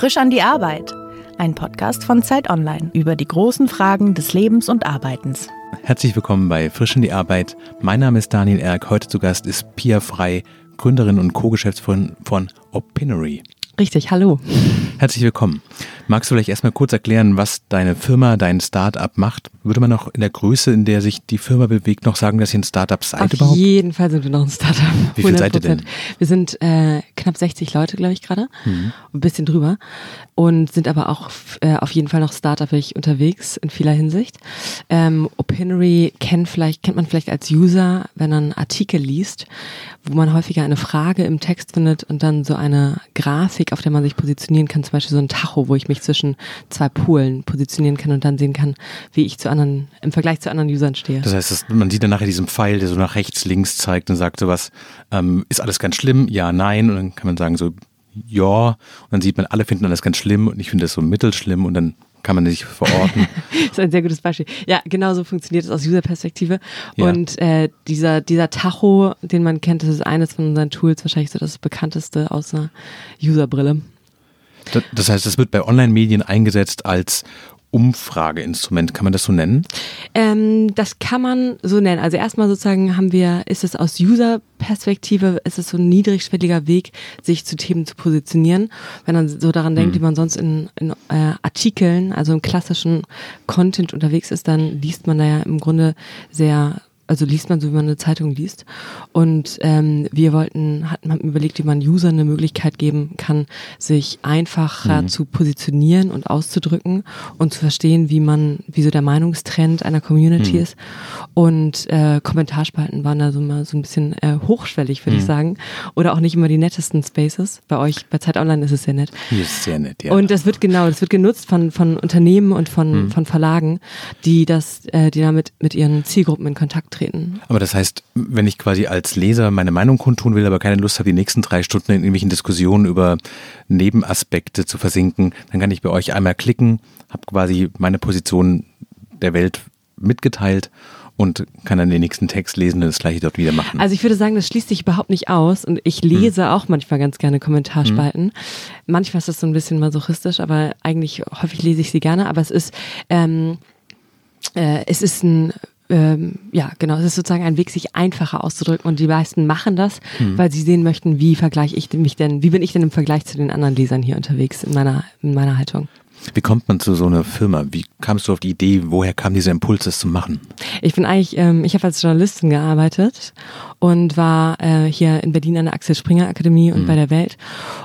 Frisch an die Arbeit. Ein Podcast von Zeit Online über die großen Fragen des Lebens und Arbeitens. Herzlich willkommen bei Frisch an die Arbeit. Mein Name ist Daniel Erk. Heute zu Gast ist Pia Frei, Gründerin und Co-Geschäftsführerin von Opinory. Richtig, hallo. Herzlich willkommen. Magst du vielleicht erstmal kurz erklären, was deine Firma, dein Startup macht? Würde man noch in der Größe, in der sich die Firma bewegt, noch sagen, dass ihr ein Startup seid Auf überhaupt? Auf jeden Fall sind wir noch ein Startup. Wie viel seid ihr denn? Wir sind äh, knapp 60 Leute, glaube ich, gerade. Mhm. Ein bisschen drüber. Und sind aber auch äh, auf jeden Fall noch startupig unterwegs in vieler Hinsicht. Ähm, Opinory kennt, vielleicht, kennt man vielleicht als User, wenn man Artikel liest, wo man häufiger eine Frage im Text findet und dann so eine Grafik, auf der man sich positionieren kann, zum Beispiel so ein Tacho, wo ich mich zwischen zwei Polen positionieren kann und dann sehen kann, wie ich zu anderen, im Vergleich zu anderen Usern stehe. Das heißt, man sieht dann nachher diesen Pfeil, der so nach rechts, links zeigt und sagt sowas, ähm, ist alles ganz schlimm? Ja, nein. Und dann kann man sagen so, ja. Und dann sieht man, alle finden alles ganz schlimm und ich finde das so mittelschlimm und dann kann man sich verorten. das ist ein sehr gutes Beispiel. Ja, genau so funktioniert es aus User-Perspektive. Ja. Und äh, dieser, dieser Tacho, den man kennt, das ist eines von unseren Tools, wahrscheinlich so das bekannteste aus einer User-Brille. Das heißt, es wird bei Online-Medien eingesetzt als Umfrageinstrument, kann man das so nennen? Ähm, das kann man so nennen. Also erstmal sozusagen haben wir, ist es aus User-Perspektive, ist es so ein niedrigschwelliger Weg, sich zu Themen zu positionieren. Wenn man so daran denkt, mhm. wie man sonst in, in äh, Artikeln, also im klassischen Content unterwegs ist, dann liest man da ja im Grunde sehr also liest man so, wie man eine Zeitung liest. Und ähm, wir wollten, hatten haben überlegt, wie man Usern eine Möglichkeit geben kann, sich einfacher mhm. zu positionieren und auszudrücken und zu verstehen, wie man, wie so der Meinungstrend einer Community mhm. ist. Und äh, Kommentarspalten waren da so mal so ein bisschen äh, hochschwellig, würde mhm. ich sagen. Oder auch nicht immer die nettesten Spaces. Bei euch, bei Zeit Online ist es sehr nett. Hier ist sehr nett, ja. Und das wird genau, das wird genutzt von, von Unternehmen und von, mhm. von Verlagen, die das, äh, die damit mit ihren Zielgruppen in Kontakt treten treten. Aber das heißt, wenn ich quasi als Leser meine Meinung kundtun will, aber keine Lust habe, die nächsten drei Stunden in irgendwelchen Diskussionen über Nebenaspekte zu versinken, dann kann ich bei euch einmal klicken, habe quasi meine Position der Welt mitgeteilt und kann dann den nächsten Text lesen und das gleiche dort wieder machen. Also ich würde sagen, das schließt sich überhaupt nicht aus und ich lese hm. auch manchmal ganz gerne Kommentarspalten. Hm. Manchmal ist das so ein bisschen masochistisch, aber eigentlich häufig lese ich sie gerne. Aber es ist ähm, äh, es ist ein ähm, ja, genau, es ist sozusagen ein Weg, sich einfacher auszudrücken und die meisten machen das, mhm. weil sie sehen möchten, wie vergleiche ich mich denn, wie bin ich denn im Vergleich zu den anderen Lesern hier unterwegs in meiner, in meiner Haltung. Wie kommt man zu so einer Firma? Wie kamst du auf die Idee? Woher kam dieser Impuls, das zu machen? Ich bin eigentlich, ähm, ich habe als Journalistin gearbeitet und war äh, hier in Berlin an der Axel Springer Akademie und mhm. bei der Welt.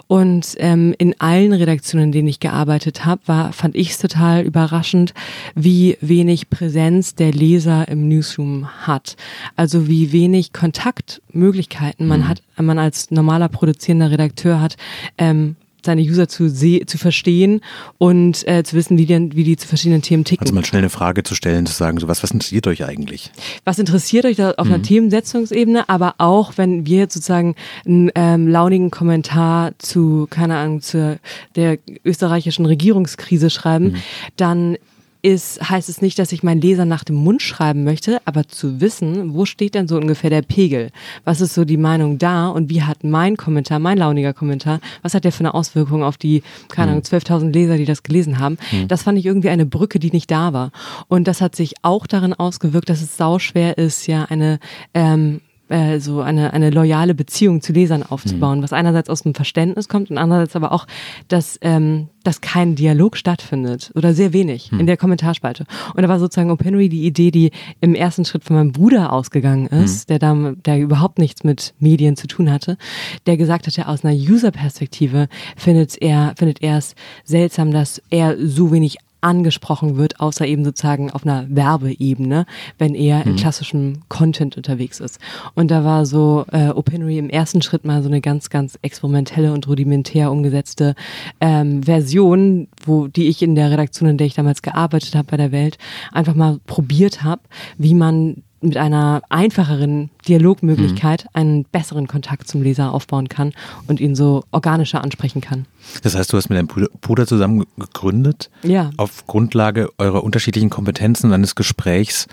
Und ähm, in allen Redaktionen, in denen ich gearbeitet habe, war, fand ich es total überraschend, wie wenig Präsenz der Leser im Newsroom hat. Also wie wenig Kontaktmöglichkeiten man mhm. hat, man als normaler produzierender Redakteur hat, ähm, seine User zu, zu verstehen und äh, zu wissen, wie die, wie die zu verschiedenen Themen ticken. Also mal schnell eine Frage zu stellen, zu sagen, so was, was interessiert euch eigentlich? Was interessiert euch da auf mhm. einer Themensetzungsebene, aber auch, wenn wir jetzt sozusagen einen ähm, launigen Kommentar zu, keine Ahnung, zu der österreichischen Regierungskrise schreiben, mhm. dann ist, heißt es nicht, dass ich meinen Leser nach dem Mund schreiben möchte, aber zu wissen, wo steht denn so ungefähr der Pegel? Was ist so die Meinung da und wie hat mein Kommentar, mein launiger Kommentar, was hat der für eine Auswirkung auf die, keine Ahnung, 12.000 hm. Leser, die das gelesen haben? Mhm. Das fand ich irgendwie eine Brücke, die nicht da war. Und das hat sich auch darin ausgewirkt, dass es sauschwer ist, ja eine ähm, äh, so eine, eine loyale Beziehung zu Lesern aufzubauen, mhm. was einerseits aus dem Verständnis kommt und andererseits aber auch, dass, ähm, dass kein Dialog stattfindet oder sehr wenig mhm. in der Kommentarspalte. Und da war sozusagen Opinory die Idee, die im ersten Schritt von meinem Bruder ausgegangen ist, mhm. der da, der überhaupt nichts mit Medien zu tun hatte, der gesagt hatte, aus einer User-Perspektive findet er, findet er es seltsam, dass er so wenig angesprochen wird, außer eben sozusagen auf einer Werbeebene, wenn er mhm. in klassischem Content unterwegs ist. Und da war so äh, Opinory im ersten Schritt mal so eine ganz, ganz experimentelle und rudimentär umgesetzte ähm, Version, wo die ich in der Redaktion, in der ich damals gearbeitet habe bei der Welt, einfach mal probiert habe, wie man mit einer einfacheren Dialogmöglichkeit mhm. einen besseren Kontakt zum Leser aufbauen kann und ihn so organischer ansprechen kann. Das heißt, du hast mit deinem Bruder zusammen gegründet, ja. auf Grundlage eurer unterschiedlichen Kompetenzen und eines Gesprächs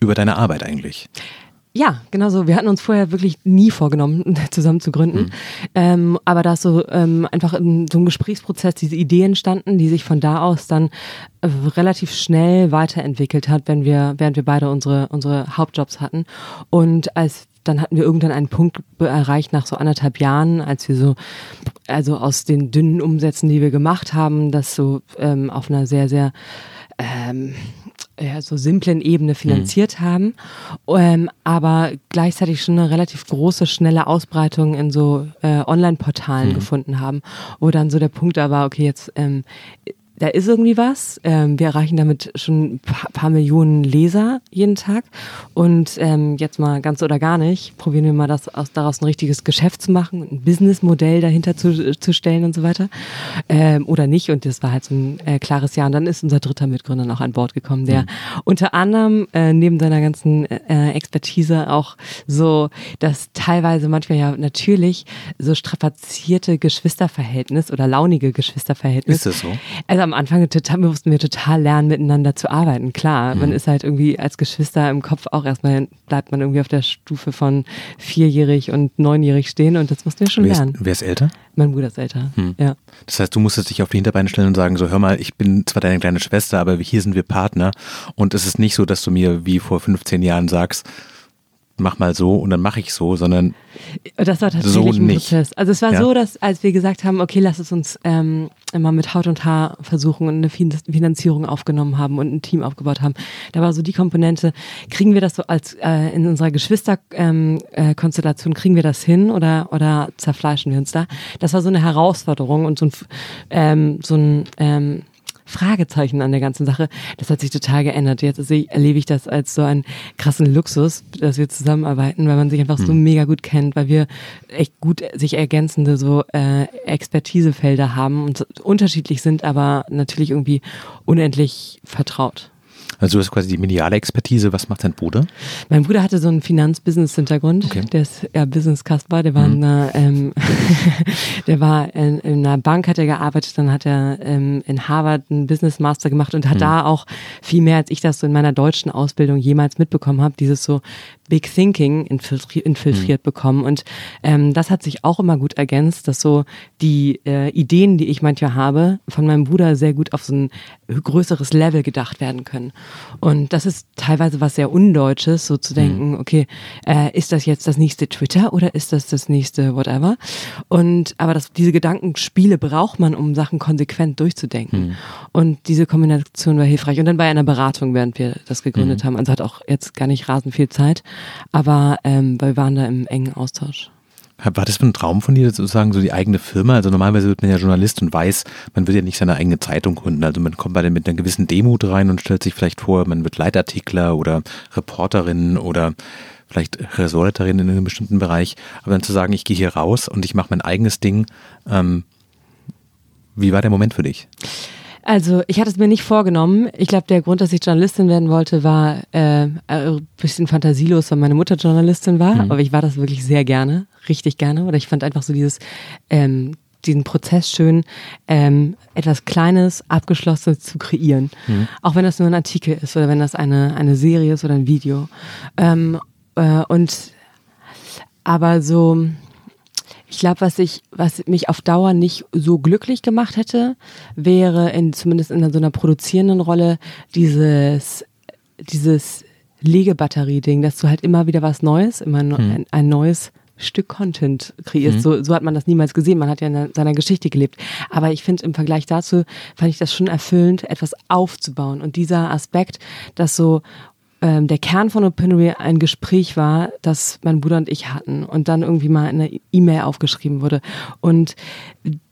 über deine Arbeit eigentlich. Ja, genau so. Wir hatten uns vorher wirklich nie vorgenommen, zusammen zu gründen. Mhm. Ähm, aber da ist so ähm, einfach in so einem Gesprächsprozess diese Idee entstanden, die sich von da aus dann äh, relativ schnell weiterentwickelt hat, wenn wir, während wir beide unsere, unsere Hauptjobs hatten. Und als dann hatten wir irgendwann einen Punkt erreicht nach so anderthalb Jahren, als wir so, also aus den dünnen Umsätzen, die wir gemacht haben, das so ähm, auf einer sehr, sehr ähm, ja, so simplen Ebene finanziert mhm. haben, ähm, aber gleichzeitig schon eine relativ große, schnelle Ausbreitung in so äh, Online-Portalen mhm. gefunden haben, wo dann so der Punkt da war, okay, jetzt ähm, da ist irgendwie was. Ähm, wir erreichen damit schon ein paar, paar Millionen Leser jeden Tag. Und ähm, jetzt mal ganz oder gar nicht, probieren wir mal das aus, daraus ein richtiges Geschäft zu machen, ein Businessmodell dahinter zu, zu stellen und so weiter. Ähm, oder nicht. Und das war halt so ein äh, klares Ja. Und dann ist unser dritter Mitgründer noch an Bord gekommen, der mhm. unter anderem äh, neben seiner ganzen äh, Expertise auch so das teilweise manchmal ja natürlich so strapazierte Geschwisterverhältnis oder launige Geschwisterverhältnis. Ist das so? Also am Anfang total, mussten wir total lernen, miteinander zu arbeiten. Klar, mhm. man ist halt irgendwie als Geschwister im Kopf auch erstmal, bleibt man irgendwie auf der Stufe von vierjährig und neunjährig stehen und das mussten wir schon wer lernen. Ist, wer ist älter? Mein Bruder ist älter, hm. ja. Das heißt, du musstest dich auf die Hinterbeine stellen und sagen, so hör mal, ich bin zwar deine kleine Schwester, aber hier sind wir Partner und es ist nicht so, dass du mir wie vor 15 Jahren sagst, mach mal so und dann mache ich so, sondern das war tatsächlich so ein nicht. Prozess. Also es war ja. so, dass als wir gesagt haben, okay, lass es uns ähm, immer mit Haut und Haar versuchen und eine Finanzierung aufgenommen haben und ein Team aufgebaut haben, da war so die Komponente, kriegen wir das so als äh, in unserer Geschwisterkonstellation, ähm, äh, kriegen wir das hin oder oder zerfleischen wir uns da? Das war so eine Herausforderung und so ein ähm, so ein ähm, Fragezeichen an der ganzen Sache. Das hat sich total geändert. Jetzt erlebe ich das als so einen krassen Luxus, dass wir zusammenarbeiten, weil man sich einfach so hm. mega gut kennt, weil wir echt gut sich ergänzende so äh, Expertisefelder haben und unterschiedlich sind, aber natürlich irgendwie unendlich vertraut. Also du hast quasi die mediale Expertise. Was macht dein Bruder? Mein Bruder hatte so einen Finanz-Business-Hintergrund. Okay. Der ist ja Business-Kasper. Der war, mhm. in einer, ähm, der war in, in, einer Bank, hat er gearbeitet. Dann hat er ähm, in Harvard einen Business-Master gemacht und hat mhm. da auch viel mehr, als ich das so in meiner deutschen Ausbildung jemals mitbekommen habe, dieses so Big Thinking infiltriert, infiltriert mhm. bekommen. Und ähm, das hat sich auch immer gut ergänzt, dass so die äh, Ideen, die ich manchmal habe, von meinem Bruder sehr gut auf so ein größeres Level gedacht werden können. Und das ist teilweise was sehr Undeutsches, so zu denken, mhm. okay, äh, ist das jetzt das nächste Twitter oder ist das das nächste whatever? Und aber das, diese Gedankenspiele braucht man, um Sachen konsequent durchzudenken. Mhm. Und diese Kombination war hilfreich. Und dann bei einer Beratung, während wir das gegründet mhm. haben, also hat auch jetzt gar nicht rasend viel Zeit, aber ähm, wir waren da im engen Austausch. War das ein Traum von dir, sozusagen so die eigene Firma? Also normalerweise wird man ja Journalist und weiß, man wird ja nicht seine eigene Zeitung gründen. Also man kommt bei mit einer gewissen Demut rein und stellt sich vielleicht vor, man wird Leitartikler oder Reporterin oder vielleicht Ressortleiterin in einem bestimmten Bereich. Aber dann zu sagen, ich gehe hier raus und ich mache mein eigenes Ding. Ähm, wie war der Moment für dich? Also ich hatte es mir nicht vorgenommen. Ich glaube, der Grund, dass ich Journalistin werden wollte, war äh, ein bisschen fantasielos, weil meine Mutter Journalistin war. Mhm. Aber ich war das wirklich sehr gerne, richtig gerne. Oder ich fand einfach so dieses ähm, diesen Prozess schön, ähm, etwas Kleines, Abgeschlossenes zu kreieren. Mhm. Auch wenn das nur ein Artikel ist oder wenn das eine, eine Serie ist oder ein Video. Ähm, äh, und aber so ich glaube, was ich, was mich auf Dauer nicht so glücklich gemacht hätte, wäre in, zumindest in so einer produzierenden Rolle dieses, dieses Legebatterie-Ding, dass du halt immer wieder was Neues, immer hm. ein, ein, neues Stück Content kreierst. Mhm. So, so hat man das niemals gesehen. Man hat ja in seiner Geschichte gelebt. Aber ich finde im Vergleich dazu fand ich das schon erfüllend, etwas aufzubauen. Und dieser Aspekt, dass so ähm, der Kern von Opinory ein Gespräch war, das mein Bruder und ich hatten und dann irgendwie mal in einer E-Mail aufgeschrieben wurde. Und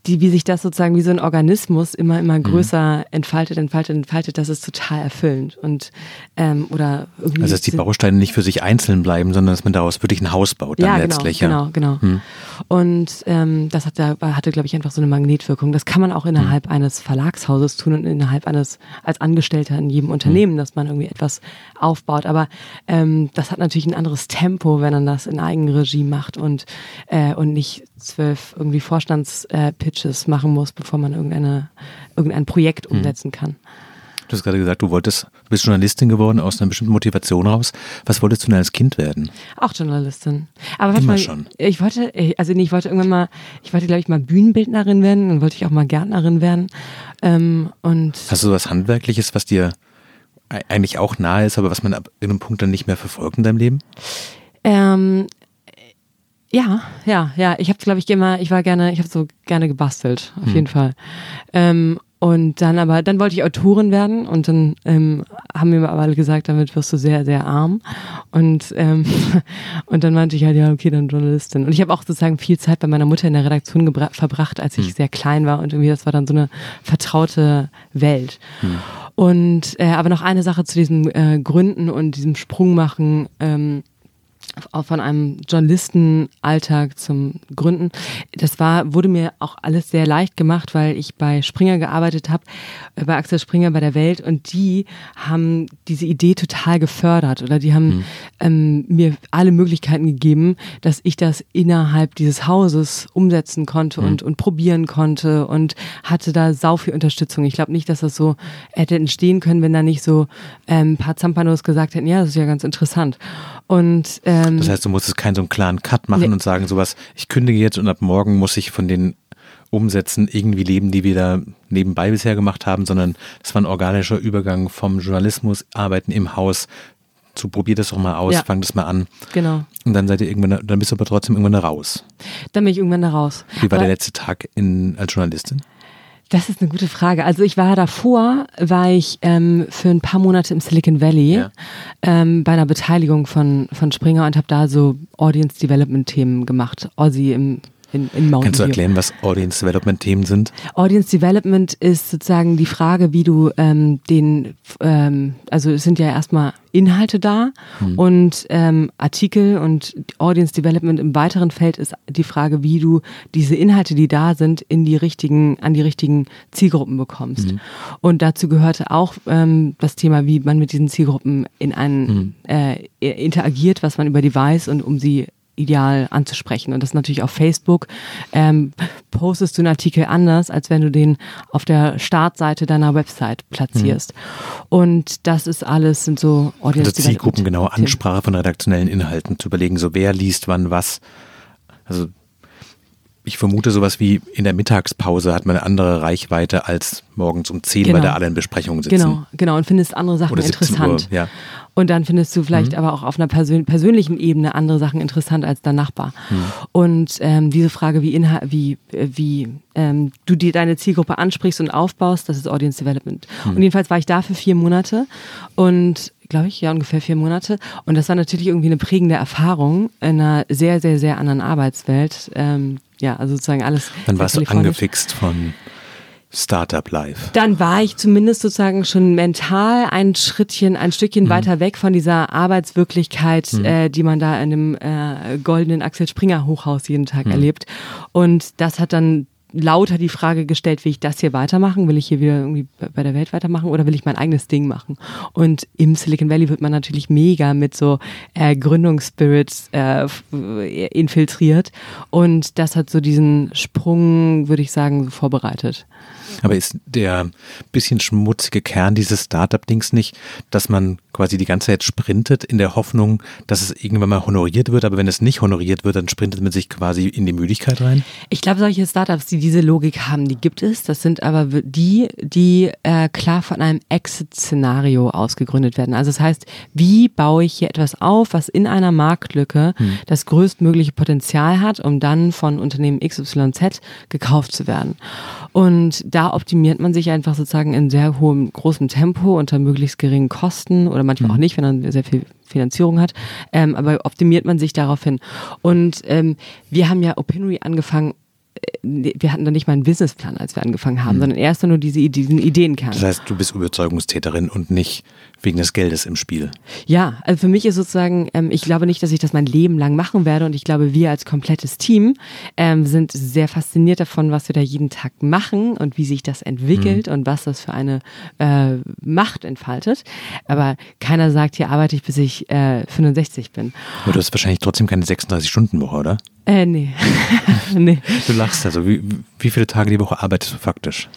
die, wie sich das sozusagen wie so ein Organismus immer, immer mhm. größer entfaltet, entfaltet, entfaltet, das ist total erfüllend. Und ähm, oder irgendwie. Also dass die Bausteine nicht für sich einzeln bleiben, sondern dass man daraus wirklich ein Haus baut dann ja, genau, letztlich. Genau, genau, genau. Und ähm, das hat, hatte, glaube ich, einfach so eine Magnetwirkung. Das kann man auch innerhalb mhm. eines Verlagshauses tun und innerhalb eines, als Angestellter in jedem Unternehmen, mhm. dass man irgendwie etwas aufbaut. Aber ähm, das hat natürlich ein anderes Tempo, wenn man das in Eigenregie macht und, äh, und nicht zwölf irgendwie Vorstandspitches äh, machen muss, bevor man irgendeine, irgendein Projekt mhm. umsetzen kann. Du hast gerade gesagt, du wolltest, du bist Journalistin geworden aus einer bestimmten Motivation raus. Was wolltest du denn als Kind werden? Auch Journalistin. Aber Immer mal, schon. ich wollte, also nee, ich wollte irgendwann mal, ich wollte glaube ich mal Bühnenbildnerin werden, dann wollte ich auch mal Gärtnerin werden. Ähm, und Hast du was Handwerkliches, was dir e- eigentlich auch nahe ist, aber was man ab irgendeinem Punkt dann nicht mehr verfolgt in deinem Leben? ähm, ja, ja, ja. Ich habe, glaube ich, immer, ich war gerne, ich habe so gerne gebastelt, auf jeden Fall. Ähm, und dann aber, dann wollte ich Autorin werden und dann ähm, haben mir aber alle gesagt, damit wirst du sehr, sehr arm. Und, ähm, und dann meinte ich halt, ja, okay, dann Journalistin. Und ich habe auch sozusagen viel Zeit bei meiner Mutter in der Redaktion verbracht, als ich sehr klein war und irgendwie das war dann so eine vertraute Welt. Und äh, aber noch eine Sache zu diesem äh, Gründen und diesem Sprung machen. Ähm, von einem Journalistenalltag zum Gründen. Das war, wurde mir auch alles sehr leicht gemacht, weil ich bei Springer gearbeitet habe, äh, bei Axel Springer bei der Welt und die haben diese Idee total gefördert oder die haben ähm, mir alle Möglichkeiten gegeben, dass ich das innerhalb dieses Hauses umsetzen konnte und, und probieren konnte und hatte da sau viel Unterstützung. Ich glaube nicht, dass das so hätte entstehen können, wenn da nicht so ähm, ein paar Zampanos gesagt hätten, ja, das ist ja ganz interessant. Und ähm, Das heißt, du musstest keinen so einen klaren Cut machen Nee. und sagen sowas, ich kündige jetzt und ab morgen muss ich von den Umsätzen irgendwie leben, die wir da nebenbei bisher gemacht haben, sondern es war ein organischer Übergang vom Journalismus, Arbeiten im Haus zu probier das doch mal aus, Ja. fang das mal an. genau. Und dann seid ihr irgendwann, dann bist du aber trotzdem irgendwann da raus. Dann bin ich irgendwann da raus. Wie war Aber- der letzte Tag in, als Journalistin? Das ist eine gute Frage. Also ich war davor, war ich ähm, für ein paar Monate im Silicon Valley Ja. ähm, bei einer Beteiligung von, von Springer und habe da so Audience Development Themen gemacht. Aussie im in, in Mountain Kannst du View. erklären, was Audience Development Themen sind? Audience Development ist sozusagen die Frage, wie du ähm, den, ähm, also es sind ja erstmal Inhalte da und ähm, Artikel und Audience Development im weiteren Feld ist die Frage, wie du diese Inhalte, die da sind, in die richtigen, an die richtigen Zielgruppen bekommst. Und dazu gehörte auch ähm, das Thema, wie man mit diesen Zielgruppen in einen äh, interagiert, was man über die weiß und um sie ideal anzusprechen. Und das natürlich auf Facebook. Ähm, postest du einen Artikel anders, als wenn du den auf der Startseite deiner Website platzierst. Und das ist alles, sind so Audience Also Zielgruppen, genau. Ansprache von redaktionellen Inhalten, zu überlegen, so wer liest wann was. Also ich vermute sowas wie in der Mittagspause hat man eine andere Reichweite als morgens um 10, weil Genau. da alle in Besprechungen sitzen. Genau, genau. Und findest andere Sachen Oder 17 interessant. Uhr, ja. Und dann findest du vielleicht aber auch auf einer persön persönlichen Ebene andere Sachen interessant als dein Nachbar. Und ähm, diese Frage, wie, Inhal wie, äh, wie ähm, du dir deine Zielgruppe ansprichst und aufbaust, das ist Audience Development. Und jedenfalls war ich da für vier Monate und glaube ich, ja, ungefähr vier Monate. Und das war natürlich irgendwie eine prägende Erfahrung in einer sehr, sehr, sehr anderen Arbeitswelt. Ähm, ja, also sozusagen alles. Dann warst du angefixt von Startup Life. Dann war ich zumindest sozusagen schon mental ein Schrittchen, ein Stückchen Mhm. weiter weg von dieser Arbeitswirklichkeit, äh, die man da in einem äh, goldenen Axel Springer Hochhaus jeden Tag Mhm. erlebt. Und das hat dann lauter die Frage gestellt, will ich das hier weitermachen? Will ich hier wieder irgendwie bei der Welt weitermachen oder will ich mein eigenes Ding machen? Und im Silicon Valley wird man natürlich mega mit so äh, Gründungsspirits äh, äh, infiltriert. Und das hat so diesen Sprung, würde ich sagen, vorbereitet. Aber ist der bisschen schmutzige Kern dieses Startup-Dings nicht, dass man quasi die ganze Zeit sprintet in der Hoffnung, dass es irgendwann mal honoriert wird, aber wenn es nicht honoriert wird, dann sprintet man sich quasi in die Müdigkeit rein? Ich glaube, solche Startups, die diese Logik haben, die gibt es. Das sind aber die, die äh, klar von einem Exit-Szenario ausgegründet werden. Also das heißt, wie baue ich hier etwas auf, was in einer Marktlücke das größtmögliche Potenzial hat, um dann von Unternehmen XYZ gekauft zu werden. Und da optimiert man sich einfach sozusagen in sehr hohem, großem Tempo unter möglichst geringen Kosten oder manchmal auch nicht, wenn man sehr viel Finanzierung hat, ähm, aber optimiert man sich darauf hin. Und ähm, wir haben ja Opinory angefangen, wir hatten da nicht mal einen Businessplan, als wir angefangen haben, sondern erst nur diese, diesen Ideenkern. Das heißt, du bist Überzeugungstäterin und nicht wegen des Geldes im Spiel. Ja, also für mich ist sozusagen, ähm, ich glaube nicht, dass ich das mein Leben lang machen werde und ich glaube, wir als komplettes Team ähm, sind sehr fasziniert davon, was wir da jeden Tag machen und wie sich das entwickelt und was das für eine äh, Macht entfaltet. Aber keiner sagt, hier arbeite ich, bis ich äh, 65 bin. Aber du hast wahrscheinlich trotzdem keine 36-Stunden-Woche, oder? Äh, nee. nee. Du lachst also. Wie, wie viele Tage die Woche arbeitest du faktisch?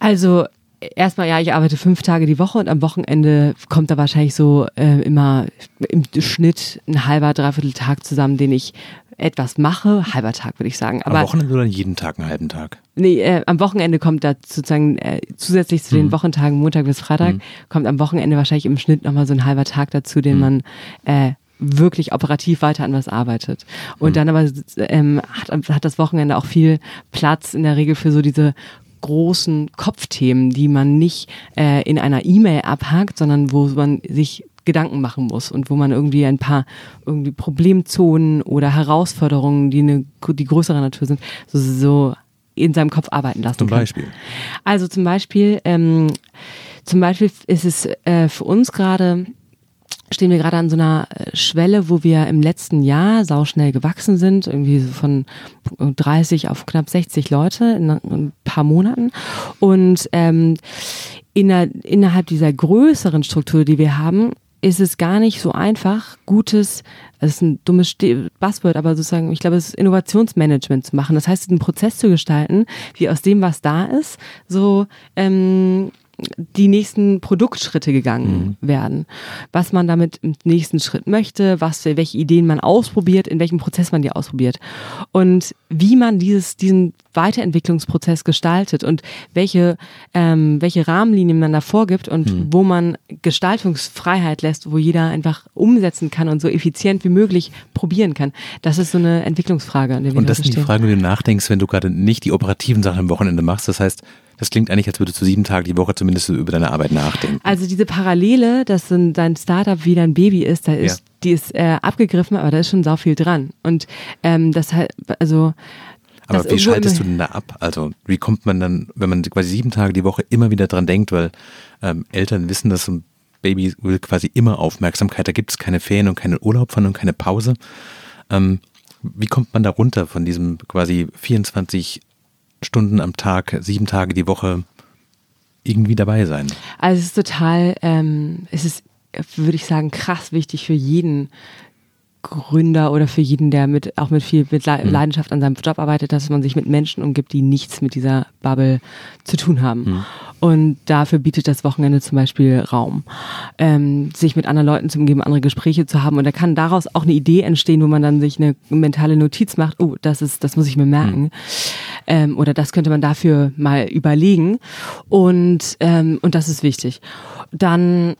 Also erstmal, ja, ich arbeite fünf Tage die Woche und am Wochenende kommt da wahrscheinlich so äh, immer im Schnitt ein halber, dreiviertel Tag zusammen, den ich etwas mache. Halber Tag, würde ich sagen. Aber, Am Wochenende oder jeden Tag einen halben Tag? Nee, äh, am Wochenende kommt da sozusagen äh, zusätzlich zu den Mhm. Wochentagen Montag bis Freitag, Mhm. kommt am Wochenende wahrscheinlich im Schnitt nochmal so ein halber Tag dazu, den Mhm. man äh, wirklich operativ weiter an was arbeitet. Und Mhm. dann aber ähm, hat, hat das Wochenende auch viel Platz in der Regel für so diese großen Kopfthemen, die man nicht äh, in einer E-Mail abhakt, sondern wo man sich Gedanken machen muss und wo man irgendwie ein paar irgendwie Problemzonen oder Herausforderungen, die eine die größere Natur sind, so, so in seinem Kopf arbeiten lassen Zum kann. Beispiel. Also zum Beispiel, ähm, zum Beispiel ist es äh, für uns gerade, stehen wir gerade an so einer äh, Schwelle, wo wir im letzten Jahr sauschnell gewachsen sind, irgendwie von 30 auf knapp 60 Leute in ein paar Monaten. Und ähm, inner, innerhalb dieser größeren Struktur, die wir haben, ist es gar nicht so einfach, gutes, das ist ein dummes Buzzword, aber sozusagen, ich glaube, es ist Innovationsmanagement zu machen. Das heißt, einen Prozess zu gestalten, wie aus dem, was da ist, so ähm, die nächsten Produktschritte gegangen werden. Was man damit im nächsten Schritt möchte, was, welche Ideen man ausprobiert, in welchem Prozess man die ausprobiert. Und wie man dieses, diesen Weiterentwicklungsprozess gestaltet und welche, ähm, welche Rahmenlinien man da vorgibt und wo man Gestaltungsfreiheit lässt, wo jeder einfach umsetzen kann und so effizient wie möglich probieren kann. Das ist so eine Entwicklungsfrage, an der wir Und das sind die. Fragen, die du nachdenkst, wenn du gerade nicht die operativen Sachen am Wochenende machst. Das heißt, das klingt eigentlich, als würdest du sieben Tage die Woche zumindest über deine Arbeit nachdenken. Also diese Parallele, dass dein Startup wie dein Baby ist, da ist, Ja. die ist äh, abgegriffen, aber da ist schon sau viel dran. Und ähm, das halt, also Aber wie schaltest du denn da ab? Also wie kommt man dann, wenn man quasi sieben Tage die Woche immer wieder dran denkt, weil ähm, Eltern wissen, dass ein Baby will quasi immer Aufmerksamkeit, da gibt es keine Ferien und keinen Urlaub von und keine Pause. Ähm, wie kommt man da runter von diesem quasi 24 Stunden am Tag, sieben Tage die Woche irgendwie dabei sein? Also es ist total, ähm, es ist, würde ich sagen, krass wichtig für jeden Gründer oder für jeden, der mit auch mit viel mit Le Leidenschaft an seinem Job arbeitet, dass man sich mit Menschen umgibt, die nichts mit dieser Bubble zu tun haben. Und dafür bietet das Wochenende zum Beispiel Raum, ähm, sich mit anderen Leuten zu umgeben, andere Gespräche zu haben. Und da kann daraus auch eine Idee entstehen, wo man dann sich eine mentale Notiz macht. Oh, das ist, das muss ich mir merken. Ähm, oder das könnte man dafür mal überlegen. Und ähm, und das ist wichtig. Dann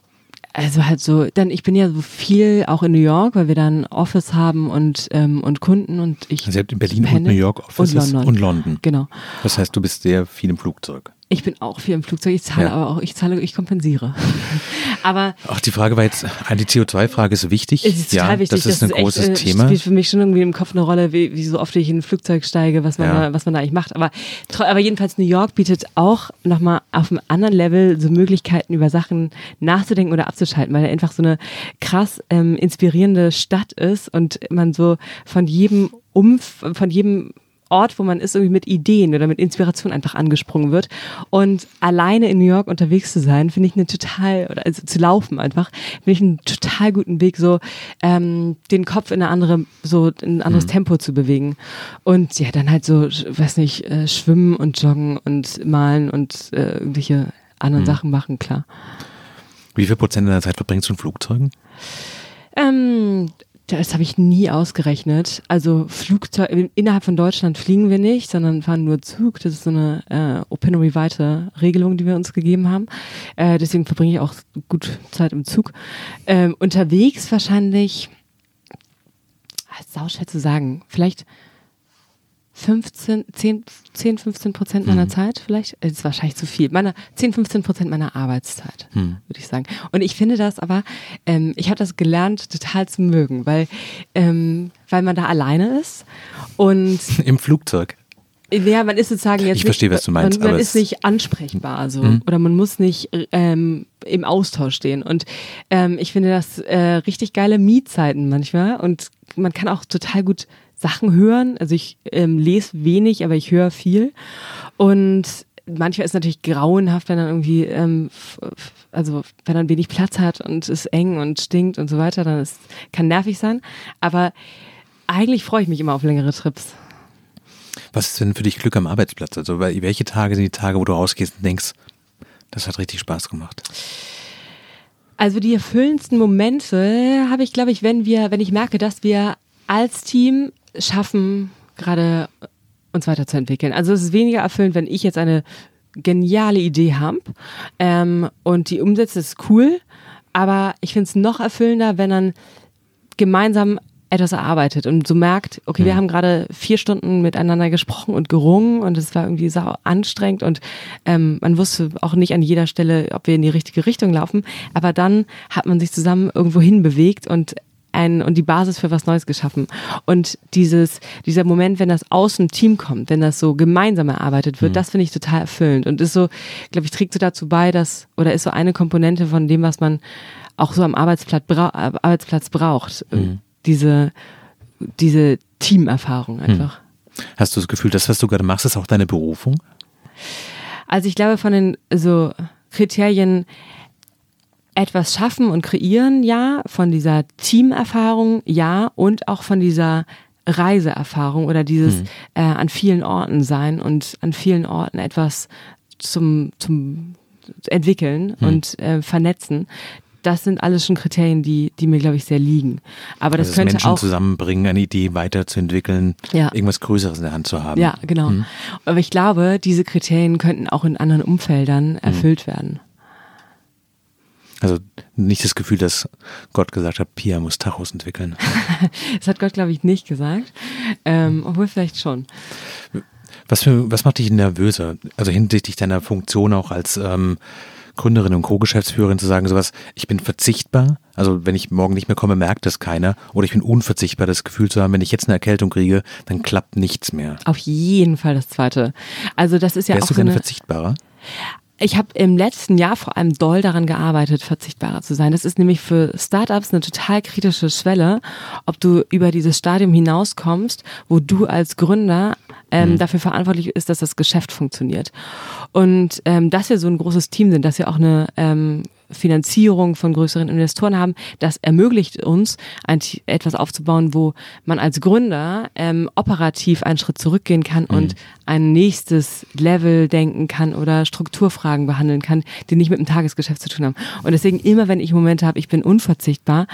also halt so, dann ich bin ja so viel auch in New York, weil wir da ein Office haben und ähm, und Kunden und ich. Also ihr habt in Berlin und. New York Offices und London. und London. Genau. Das heißt, du bist sehr viel im Flugzeug. Ich bin auch viel im Flugzeug. Ich zahle Ja. aber auch, ich zahle, ich kompensiere. aber Ach, die Frage war jetzt, die CO2-Frage ist wichtig. es ist total ja, wichtig. das ist ein echt, großes äh, Thema. spielt für mich schon irgendwie im Kopf eine Rolle, wie, wie so oft ich in ein Flugzeug steige, was man, Ja. da, was man da eigentlich macht. Aber, aber jedenfalls New York bietet auch nochmal auf einem anderen Level so Möglichkeiten, über Sachen nachzudenken oder abzuschalten, weil er einfach so eine krass ähm, inspirierende Stadt ist und man so von jedem Umf von jedem Ort, wo man ist, irgendwie mit Ideen oder mit Inspiration einfach angesprungen wird. Und alleine in New York unterwegs zu sein, finde ich eine total, oder also zu laufen einfach, finde ich einen total guten Weg, so ähm, den Kopf in eine andere, so in ein anderes Tempo zu bewegen. Und ja, dann halt so, weiß nicht, äh, schwimmen und joggen und malen und äh, irgendwelche anderen Sachen machen, klar. Wie viel Prozent deiner Zeit verbringst du in Flugzeugen? Ähm, das habe ich nie ausgerechnet. Also Flugzeug innerhalb von Deutschland fliegen wir nicht, sondern fahren nur Zug. Das ist so eine äh, Opinory weite Regelung, die wir uns gegeben haben. Äh, deswegen verbringe ich auch gut Zeit im Zug. Ähm, unterwegs wahrscheinlich, ah, ist sauschwer zu sagen, vielleicht 15, 10, 10 15 Prozent meiner Zeit vielleicht. Das ist wahrscheinlich zu viel. Meiner, 10, 15 Prozent meiner Arbeitszeit, würde ich sagen. Und ich finde das aber, ähm, ich habe das gelernt, total zu mögen, weil, ähm, weil man da alleine ist und Im Flugzeug. ja, man ist sozusagen jetzt Ich verstehe, nicht, was du meinst, Man, man ist Mhm. nicht ansprechbar so oder man muss nicht ähm, im Austausch stehen. Und ähm, ich finde das äh, richtig geile Mietzeiten manchmal und man kann auch total gut Sachen hören. Also ich ähm, lese wenig, aber ich höre viel. Und manchmal ist es natürlich grauenhaft, wenn dann irgendwie, ähm, also wenn man wenig Platz hat und es eng und stinkt und so weiter, dann ist, kann nervig sein. Aber eigentlich freue ich mich immer auf längere Trips. Was ist denn für dich Glück am Arbeitsplatz? Also wel- welche Tage sind die Tage, wo du rausgehst und denkst, Das hat richtig Spaß gemacht. Also die erfüllendsten Momente habe ich, glaube ich, wenn wir, wenn ich merke, dass wir als Team schaffen, gerade uns weiterzuentwickeln. Also es ist weniger erfüllend, wenn ich jetzt eine geniale Idee habe ähm, und die umsetze, ist cool. Aber ich finde es noch erfüllender, wenn dann gemeinsam etwas erarbeitet und so merkt, okay, wir haben gerade vier Stunden miteinander gesprochen und gerungen und es war irgendwie sau anstrengend und ähm, man wusste auch nicht an jeder Stelle, ob wir in die richtige Richtung laufen. Aber dann hat man sich zusammen irgendwo hin bewegt und ein, und die Basis für was Neues geschaffen. Und dieses, dieser Moment, wenn das aus dem Team kommt, wenn das so gemeinsam erarbeitet wird, mhm. das finde ich total erfüllend und ist so, glaube ich, trägt so dazu bei, dass, oder ist so eine Komponente von dem, was man auch so am Arbeitsplatz, bra Arbeitsplatz braucht. Mhm diese, diese Teamerfahrung einfach. Hm. Hast du das Gefühl, das, was du gerade machst, ist auch deine Berufung? Also ich glaube, von den so Kriterien etwas schaffen und kreieren, ja, von dieser Teamerfahrung, ja, und auch von dieser Reiseerfahrung oder dieses hm. äh, an vielen Orten sein und an vielen Orten etwas zum, zum entwickeln hm. und äh, vernetzen das sind alles schon Kriterien, die, die mir, glaube ich, sehr liegen. Aber das also könnte Menschen auch zusammenbringen, eine Idee weiterzuentwickeln, ja. irgendwas Größeres in der Hand zu haben. Ja, genau. Hm. Aber ich glaube, diese Kriterien könnten auch in anderen Umfeldern hm. erfüllt werden. Also nicht das Gefühl, dass Gott gesagt hat, Pia muss Tachos entwickeln. das hat Gott, glaube ich, nicht gesagt. Ähm, obwohl vielleicht schon. Was, für, was macht dich nervöser? Also hinsichtlich deiner Funktion auch als ähm, Gründerin und Co-Geschäftsführerin zu sagen, sowas, ich bin verzichtbar. Also wenn ich morgen nicht mehr komme, merkt das keiner. Oder ich bin unverzichtbar, das Gefühl zu haben, wenn ich jetzt eine Erkältung kriege, dann klappt nichts mehr. Auf jeden Fall das Zweite. Also das ist ja Wärst auch du so gerne verzichtbarer? Ich habe im letzten Jahr vor allem doll daran gearbeitet, verzichtbarer zu sein. Das ist nämlich für Startups eine total kritische Schwelle, ob du über dieses Stadium hinauskommst, wo du als Gründer ähm, mhm. dafür verantwortlich ist, dass das Geschäft funktioniert. Und ähm, dass wir so ein großes Team sind, dass wir auch eine ähm, Finanzierung von größeren Investoren haben, das ermöglicht uns, ein, etwas aufzubauen, wo man als Gründer ähm, operativ einen Schritt zurückgehen kann mhm. und ein nächstes Level denken kann oder Strukturfragen behandeln kann, die nicht mit dem Tagesgeschäft zu tun haben. Und deswegen immer, wenn ich Momente habe, ich bin unverzichtbar,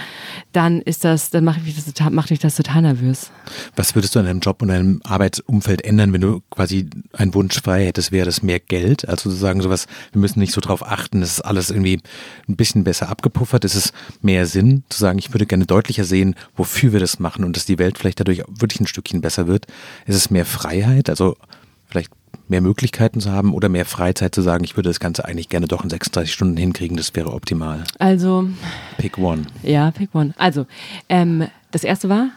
dann ist das, dann macht mich das total, macht mich das total nervös. Was würdest du an deinem Job und deinem Arbeitsumfeld ändern, wenn du quasi einen Wunsch frei hättest? Wäre das mehr Geld? Also sozusagen sowas, wir müssen nicht so drauf achten, das ist alles irgendwie ein bisschen besser abgepuffert? Ist es mehr Sinn zu sagen, ich würde gerne deutlicher sehen, wofür wir das machen und dass die Welt vielleicht dadurch wirklich ein Stückchen besser wird? Ist es mehr Freiheit, also vielleicht mehr Möglichkeiten zu haben oder mehr Freizeit zu sagen, ich würde das Ganze eigentlich gerne doch in 36 Stunden hinkriegen, das wäre optimal? Also. Pick one. Ja, pick one. Also, ähm, das erste war?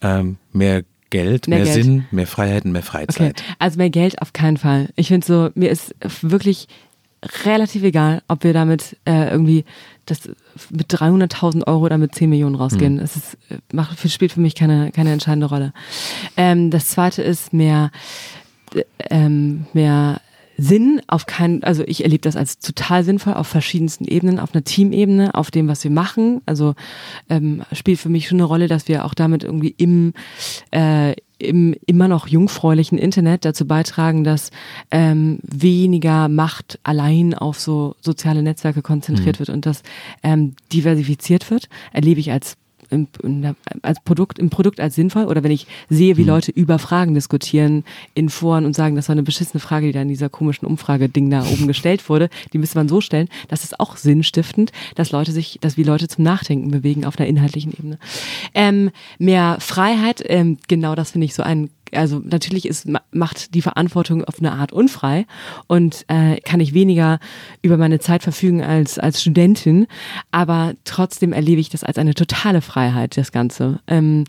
Ähm, mehr Geld, mehr, mehr Geld. Sinn, mehr Freiheiten, mehr Freizeit. Okay. Also mehr Geld auf keinen Fall. Ich finde so, mir ist wirklich relativ egal, ob wir damit äh, irgendwie das mit 300.000 Euro oder mit 10 Millionen rausgehen. Mhm. Es ist, äh, macht, spielt für mich keine, keine entscheidende Rolle. Ähm, das zweite ist mehr, ähm, mehr Sinn auf keinen, also ich erlebe das als total sinnvoll auf verschiedensten Ebenen, auf einer Teamebene, auf dem, was wir machen. Also ähm, spielt für mich schon eine Rolle, dass wir auch damit irgendwie im äh, im immer noch jungfräulichen Internet dazu beitragen, dass ähm, weniger Macht allein auf so soziale Netzwerke konzentriert mhm. wird und dass ähm, diversifiziert wird, erlebe ich als im, als Produkt, im Produkt als sinnvoll oder wenn ich sehe, wie mhm. Leute über Fragen diskutieren in Foren und sagen, das war eine beschissene Frage, die da in dieser komischen Umfrageding da oben gestellt wurde, die müsste man so stellen, das ist auch sinnstiftend, dass Leute sich, dass wir Leute zum Nachdenken bewegen auf einer inhaltlichen Ebene. Ähm, mehr Freiheit, ähm, genau das finde ich so ein also natürlich ist, macht die Verantwortung auf eine Art unfrei und äh, kann ich weniger über meine Zeit verfügen als, als Studentin, aber trotzdem erlebe ich das als eine totale Freiheit, das Ganze. Ähm,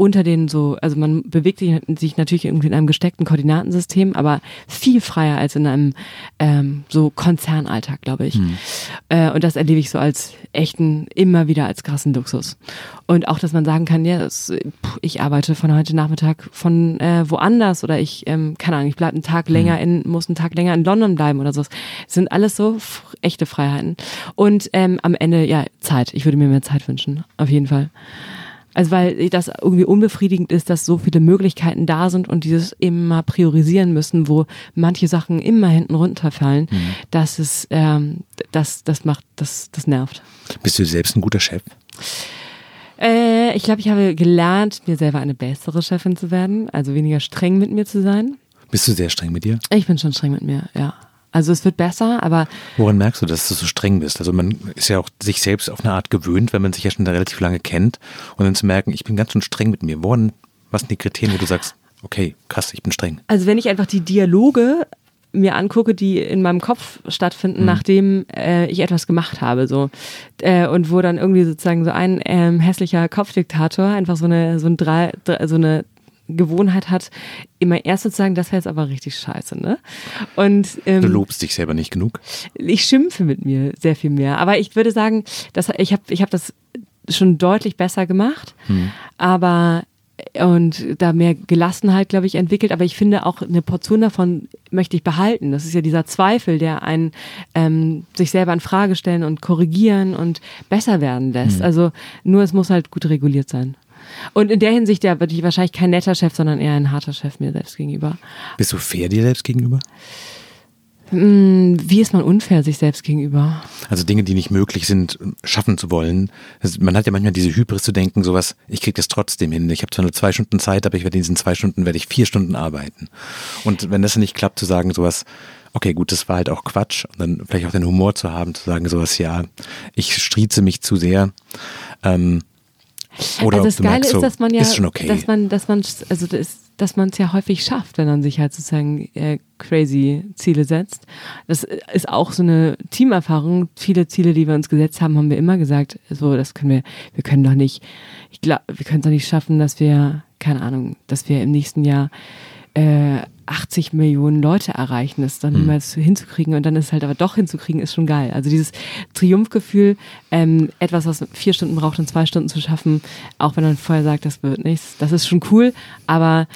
unter den so, also man bewegt sich natürlich irgendwie in einem gesteckten Koordinatensystem, aber viel freier als in einem ähm, so Konzernalltag, glaube ich. Hm. Äh, und das erlebe ich so als echten, immer wieder als krassen Luxus. Und auch, dass man sagen kann, ja, das, ich arbeite von heute Nachmittag von äh, woanders oder ich, ähm, keine Ahnung, ich bleibe einen Tag länger hm. in, muss einen Tag länger in London bleiben oder so. Das sind alles so echte Freiheiten. Und ähm, am Ende, ja, Zeit. Ich würde mir mehr Zeit wünschen, auf jeden Fall. Also weil das irgendwie unbefriedigend ist, dass so viele Möglichkeiten da sind und dieses immer priorisieren müssen, wo manche Sachen immer hinten runterfallen, mhm. das ist, ähm, das, das macht, das, das nervt. Bist du selbst ein guter Chef? Äh, ich glaube, ich habe gelernt, mir selber eine bessere Chefin zu werden, also weniger streng mit mir zu sein. Bist du sehr streng mit dir? Ich bin schon streng mit mir, ja. Also es wird besser, aber. Woran merkst du, dass du so streng bist? Also man ist ja auch sich selbst auf eine Art gewöhnt, wenn man sich ja schon relativ lange kennt und dann zu merken, ich bin ganz schön streng mit mir. Woran, was sind die Kriterien, wo du sagst, okay, krass, ich bin streng? Also wenn ich einfach die Dialoge mir angucke, die in meinem Kopf stattfinden, mhm. nachdem äh, ich etwas gemacht habe, so äh, und wo dann irgendwie sozusagen so ein ähm, hässlicher Kopfdiktator einfach so eine so ein drei, so eine Gewohnheit hat, immer erst zu sagen, das wäre jetzt aber richtig scheiße, ne? Und ähm, du lobst dich selber nicht genug. Ich schimpfe mit mir sehr viel mehr, aber ich würde sagen, dass ich habe ich habe das schon deutlich besser gemacht, hm. aber und da mehr Gelassenheit, glaube ich, entwickelt. Aber ich finde auch eine Portion davon möchte ich behalten. Das ist ja dieser Zweifel, der einen ähm, sich selber in Frage stellen und korrigieren und besser werden lässt. Hm. Also nur es muss halt gut reguliert sein. Und in der Hinsicht ja bin ich wahrscheinlich kein netter Chef, sondern eher ein harter Chef mir selbst gegenüber. Bist du fair dir selbst gegenüber? Hm, wie ist man unfair sich selbst gegenüber? Also Dinge, die nicht möglich sind, schaffen zu wollen. man hat ja manchmal diese Hybris zu denken, sowas, ich kriege das trotzdem hin. Ich habe zwar nur zwei Stunden Zeit, aber ich werde in diesen zwei Stunden werde ich vier Stunden arbeiten. Und wenn das nicht klappt, zu sagen sowas, okay, gut, das war halt auch Quatsch. Und dann vielleicht auch den Humor zu haben, zu sagen sowas, ja, ich strieze mich zu sehr. Ähm, oder also das Geile merkst, ist, dass man ja, okay. dass man, dass man, also das, dass man es ja häufig schafft, wenn man sich halt sozusagen äh, crazy Ziele setzt. Das ist auch so eine Teamerfahrung. Viele Ziele, die wir uns gesetzt haben, haben wir immer gesagt, so, das können wir, wir können doch nicht, ich glaube, wir können es doch nicht schaffen, dass wir, keine Ahnung, dass wir im nächsten Jahr äh, 80 Millionen Leute erreichen, das dann mhm. niemals hinzukriegen und dann ist halt aber doch hinzukriegen, ist schon geil. Also dieses Triumphgefühl, ähm, etwas, was vier Stunden braucht, in zwei Stunden zu schaffen, auch wenn man vorher sagt, das wird nichts, das ist schon cool, aber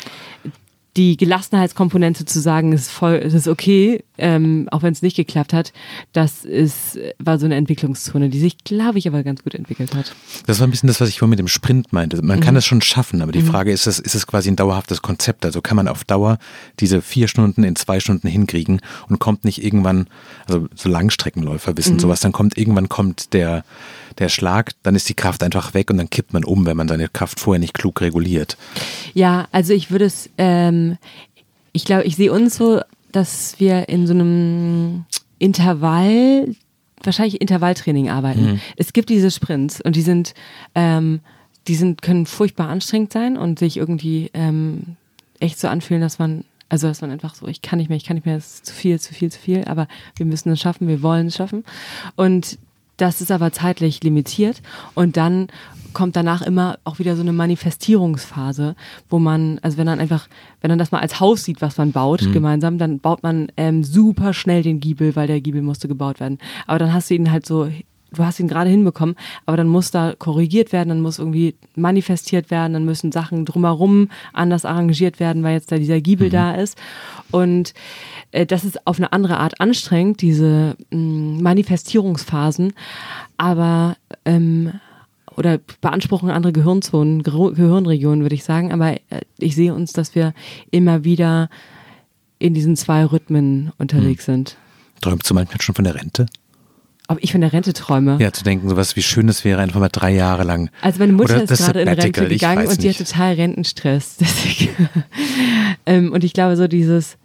die Gelassenheitskomponente zu sagen, es ist voll, es ist okay, ähm, auch wenn es nicht geklappt hat, das ist, war so eine Entwicklungszone, die sich, glaube ich, aber ganz gut entwickelt hat. Das war ein bisschen das, was ich vorhin mit dem Sprint meinte. Man mhm. kann das schon schaffen, aber die mhm. Frage ist, ist es quasi ein dauerhaftes Konzept? Also kann man auf Dauer diese vier Stunden in zwei Stunden hinkriegen und kommt nicht irgendwann, also so Langstreckenläufer wissen mhm. sowas, dann kommt irgendwann kommt der der Schlag, dann ist die Kraft einfach weg und dann kippt man um, wenn man seine Kraft vorher nicht klug reguliert. Ja, also ich würde es, ähm, ich glaube, ich sehe uns so, dass wir in so einem Intervall, wahrscheinlich Intervalltraining arbeiten. Mhm. Es gibt diese Sprints und die sind, ähm, die sind, können furchtbar anstrengend sein und sich irgendwie ähm, echt so anfühlen, dass man also, dass man einfach so, ich kann nicht mehr, ich kann nicht mehr, es ist zu viel, zu viel, zu viel, aber wir müssen es schaffen, wir wollen es schaffen. Und das ist aber zeitlich limitiert und dann kommt danach immer auch wieder so eine Manifestierungsphase, wo man, also wenn man einfach, wenn man das mal als Haus sieht, was man baut mhm. gemeinsam, dann baut man ähm, super schnell den Giebel, weil der Giebel musste gebaut werden. Aber dann hast du ihn halt so du hast ihn gerade hinbekommen, aber dann muss da korrigiert werden, dann muss irgendwie manifestiert werden, dann müssen Sachen drumherum anders arrangiert werden, weil jetzt da dieser Giebel mhm. da ist. Und äh, das ist auf eine andere Art anstrengend, diese mh, mm, Manifestierungsphasen, aber ähm, oder beanspruchen andere Gehirnzonen, Gehirnregionen, würde ich sagen. Aber äh, ich sehe uns, dass wir immer wieder in diesen zwei Rhythmen unterwegs mhm. sind. Träumst du manchmal schon von der Rente? Ob ich von der Rente träume? Ja, zu denken, sowas wie schön es wäre, einfach mal drei Jahre lang. Also meine Mutter Oder ist gerade in Rente gegangen und die hat total Rentenstress. ähm, und ich glaube so dieses,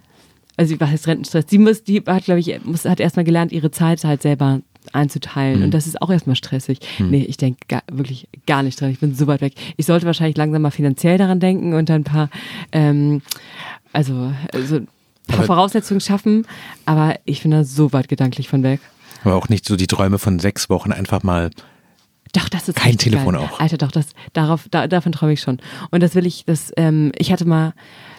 also was heißt Rentenstress? Die muss, die hat, glaube ich, muss, hat erstmal gelernt, ihre Zeit halt selber einzuteilen. Mhm. Und das ist auch erstmal stressig. Mhm. Nee, ich denke gar, wirklich gar nicht dran. Ich bin so weit weg. Ich sollte wahrscheinlich langsam mal finanziell daran denken und dann ein paar, ähm, also, also ein paar aber Voraussetzungen schaffen. Aber ich bin da so weit gedanklich von weg. Aber auch nicht so die Träume von sechs Wochen einfach mal doch, das ist kein Telefon geil. auch. Alter, doch, das, darauf, da, davon träume ich schon. Und das will ich, das, ähm, ich hatte mal,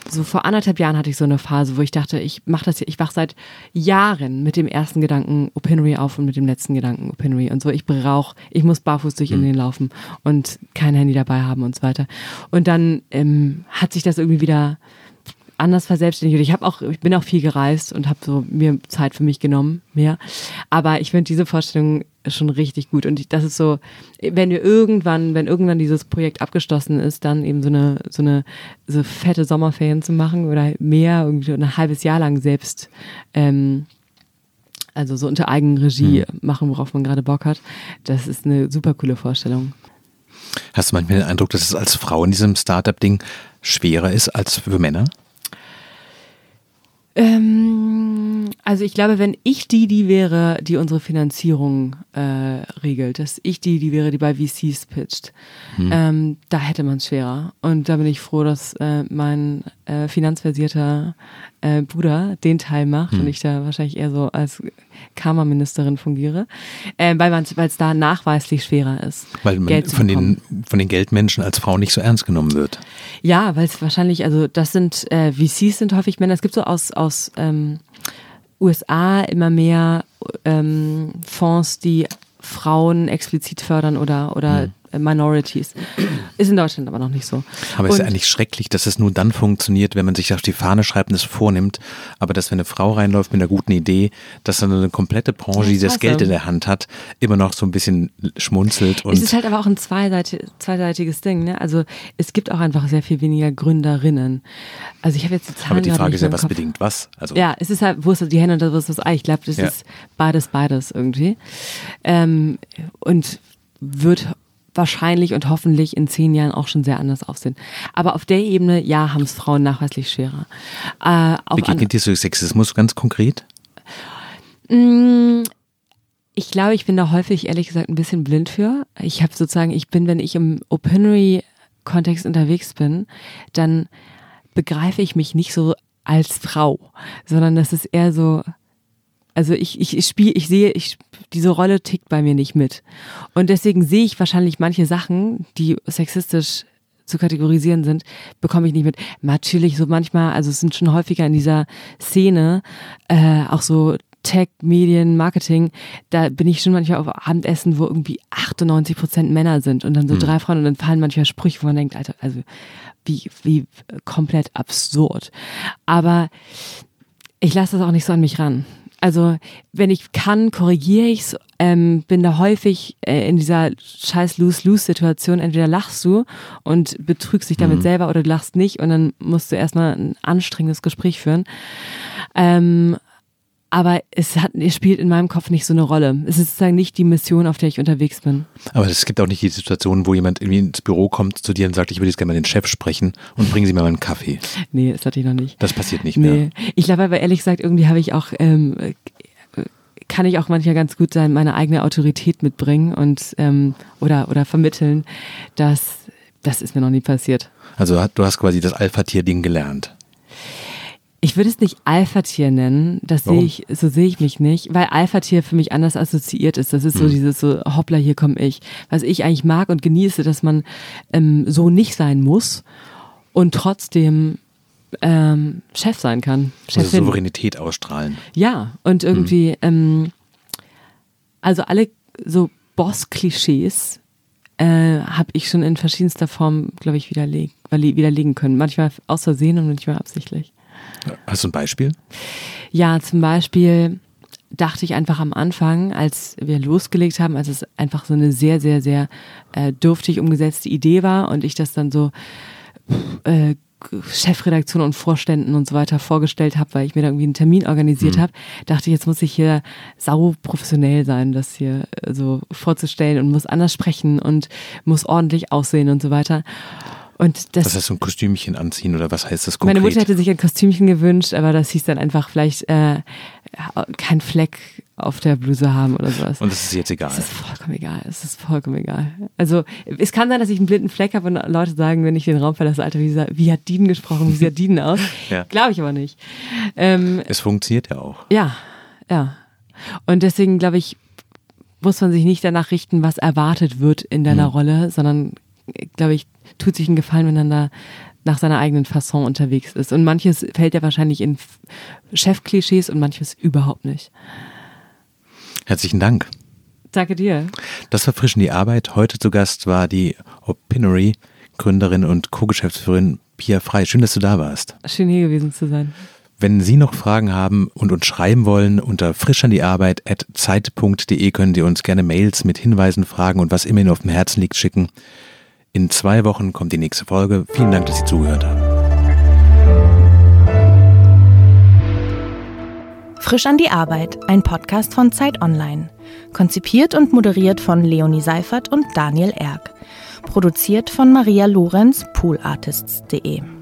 so vor anderthalb Jahren hatte ich so eine Phase, wo ich dachte, ich mache das, ich wach seit Jahren mit dem ersten Gedanken Opinory auf und mit dem letzten Gedanken Opinory und so. Ich brauche, ich muss barfuß durch mhm. Indien laufen und kein Handy dabei haben und so weiter. Und dann ähm, hat sich das irgendwie wieder anders verselbstständigt. Ich habe auch, ich bin auch viel gereist und habe so mir Zeit für mich genommen, mehr. Aber ich finde diese Vorstellung schon richtig gut. Und das ist so, wenn wir irgendwann, wenn irgendwann dieses Projekt abgeschlossen ist, dann eben so eine, so eine, so fette Sommerferien zu machen oder mehr, irgendwie ein halbes Jahr lang selbst, ähm, also so unter Eigenregie mhm. machen, worauf man gerade Bock hat. Das ist eine super coole Vorstellung. Hast du manchmal den Eindruck, dass es als Frau in diesem Startup-Ding schwerer ist als für Männer? Ähm, also ich glaube, wenn ich die, die wäre, die unsere Finanzierung äh, regelt, dass ich die, die wäre, die bei VCs pitcht, hm. ähm, da hätte man es schwerer. Und da bin ich froh, dass äh, mein äh, finanzversierter äh, Bruder den Teil macht hm. und ich da wahrscheinlich eher so als Karma-Ministerin fungiere, äh, weil es da nachweislich schwerer ist. Weil man von den, von den Geldmenschen als Frau nicht so ernst genommen wird. Ja, weil es wahrscheinlich, also das sind, äh, VCs sind häufig Männer, es gibt so aus, aus ähm, USA immer mehr ähm, Fonds, die Frauen explizit fördern oder, oder hm. Minorities. Ist in Deutschland aber noch nicht so. Aber es ist eigentlich schrecklich, dass es nur dann funktioniert, wenn man sich auf die Fahne schreibt und es vornimmt. Aber dass, wenn eine Frau reinläuft mit einer guten Idee, dass dann eine komplette Branche, die das Geld in der Hand hat, immer noch so ein bisschen schmunzelt. Und es ist halt aber auch ein zweiseitiges Ding. Ne? Also es gibt auch einfach sehr viel weniger Gründerinnen. Also ich habe jetzt die Zahlen Aber die Frage ist ja, was bedingt was? Also ja, es ist halt, wo ist die Hände und wo ist das Ei? Ich glaube, das ja. ist beides, beides irgendwie. Ähm, und wird wahrscheinlich und hoffentlich in zehn Jahren auch schon sehr anders aussehen. Aber auf der Ebene, ja, haben es Frauen nachweislich schwerer. Äh, Begegnet dir so Sexismus ganz konkret? Mm, ich glaube, ich bin da häufig, ehrlich gesagt, ein bisschen blind für. Ich habe sozusagen, ich bin, wenn ich im Opinory-Kontext unterwegs bin, dann begreife ich mich nicht so als Frau, sondern das ist eher so, also ich, ich, ich spiele, ich sehe, ich, diese Rolle tickt bei mir nicht mit. Und deswegen sehe ich wahrscheinlich manche Sachen, die sexistisch zu kategorisieren sind, bekomme ich nicht mit. Natürlich so manchmal, also es sind schon häufiger in dieser Szene, äh, auch so Tech, Medien, Marketing, da bin ich schon manchmal auf Abendessen, wo irgendwie 98 Prozent Männer sind und dann so mhm. drei Frauen und dann fallen manchmal Sprüche, wo man denkt, Alter, also wie, wie komplett absurd. Aber ich lasse das auch nicht so an mich ran. Also wenn ich kann, korrigiere ich's. Ähm, bin da häufig äh, in dieser scheiß Lose-Lose-Situation. Entweder lachst du und betrügst dich damit mhm. selber oder du lachst nicht und dann musst du erstmal ein anstrengendes Gespräch führen. Ähm, aber es, hat, es spielt in meinem Kopf nicht so eine Rolle. Es ist sozusagen nicht die Mission, auf der ich unterwegs bin. Aber es gibt auch nicht die Situation, wo jemand irgendwie ins Büro kommt zu dir und sagt, ich würde jetzt gerne mal den Chef sprechen und bringen Sie mir mal einen Kaffee. Nee, das hatte ich noch nicht. Das passiert nicht nee. mehr. Ich glaube aber ehrlich gesagt, irgendwie habe ich auch, ähm, kann ich auch manchmal ganz gut sein, meine eigene Autorität mitbringen und ähm, oder, oder vermitteln. dass das ist mir noch nie passiert. Also du hast quasi das Alpha-Tier-Ding gelernt. Ich würde es nicht Alpha-Tier nennen, das sehe ich, so sehe ich mich nicht, weil Alpha-Tier für mich anders assoziiert ist. Das ist so hm. dieses so, hoppla, hier komme ich. Was ich eigentlich mag und genieße, dass man ähm, so nicht sein muss und trotzdem ähm, Chef sein kann. Also Chefin. Also Souveränität ausstrahlen. Ja, und irgendwie, hm. ähm, also alle so Boss-Klischees äh, habe ich schon in verschiedenster Form, glaube ich, widerleg widerlegen können. Manchmal aus Versehen und manchmal absichtlich. Hast du ein Beispiel? Ja, zum Beispiel dachte ich einfach am Anfang, als wir losgelegt haben, als es einfach so eine sehr, sehr, sehr äh, dürftig umgesetzte Idee war und ich das dann so äh, Chefredaktion und Vorständen und so weiter vorgestellt habe, weil ich mir da irgendwie einen Termin organisiert mhm. habe, dachte ich, jetzt muss ich hier sau professionell sein, das hier äh, so vorzustellen und muss anders sprechen und muss ordentlich aussehen und so weiter. Und das, was heißt so ein Kostümchen anziehen oder was heißt das konkret? Meine Mutter hätte sich ein Kostümchen gewünscht, aber das hieß dann einfach vielleicht äh, kein Fleck auf der Bluse haben oder sowas. Und das ist jetzt egal. Es ist vollkommen egal. Es ist vollkommen egal. Also es kann sein, dass ich einen blinden Fleck habe und Leute sagen, wenn ich den Raum verlasse, Alter, wie, wie hat Dieden gesprochen, wie sieht Dieden aus? ja. Glaube ich aber nicht. Ähm, es funktioniert ja auch. Ja, ja. Und deswegen glaube ich, muss man sich nicht danach richten, was erwartet wird in deiner hm. Rolle, sondern glaube ich, tut sich einen Gefallen, wenn dann da nach seiner eigenen Fasson unterwegs ist. Und manches fällt ja wahrscheinlich in Chefklischees und manches überhaupt nicht. Herzlichen Dank. Danke dir. Das Verfrischen die Arbeit. Heute zu Gast war die Opinory, Gründerin und Co-Geschäftsführerin Pia Frei. Schön, dass du da warst. Schön hier gewesen zu sein. Wenn Sie noch Fragen haben und uns schreiben wollen, unter frischandiearbeit.zeit.de können Sie uns gerne Mails mit Hinweisen, Fragen und was immer Ihnen auf dem Herzen liegt schicken. In zwei Wochen kommt die nächste Folge. Vielen Dank, dass Sie zugehört haben. Frisch an die Arbeit, ein Podcast von Zeit Online. Konzipiert und moderiert von Leonie Seifert und Daniel Erck. Produziert von Maria Lorenz, poolartists.de.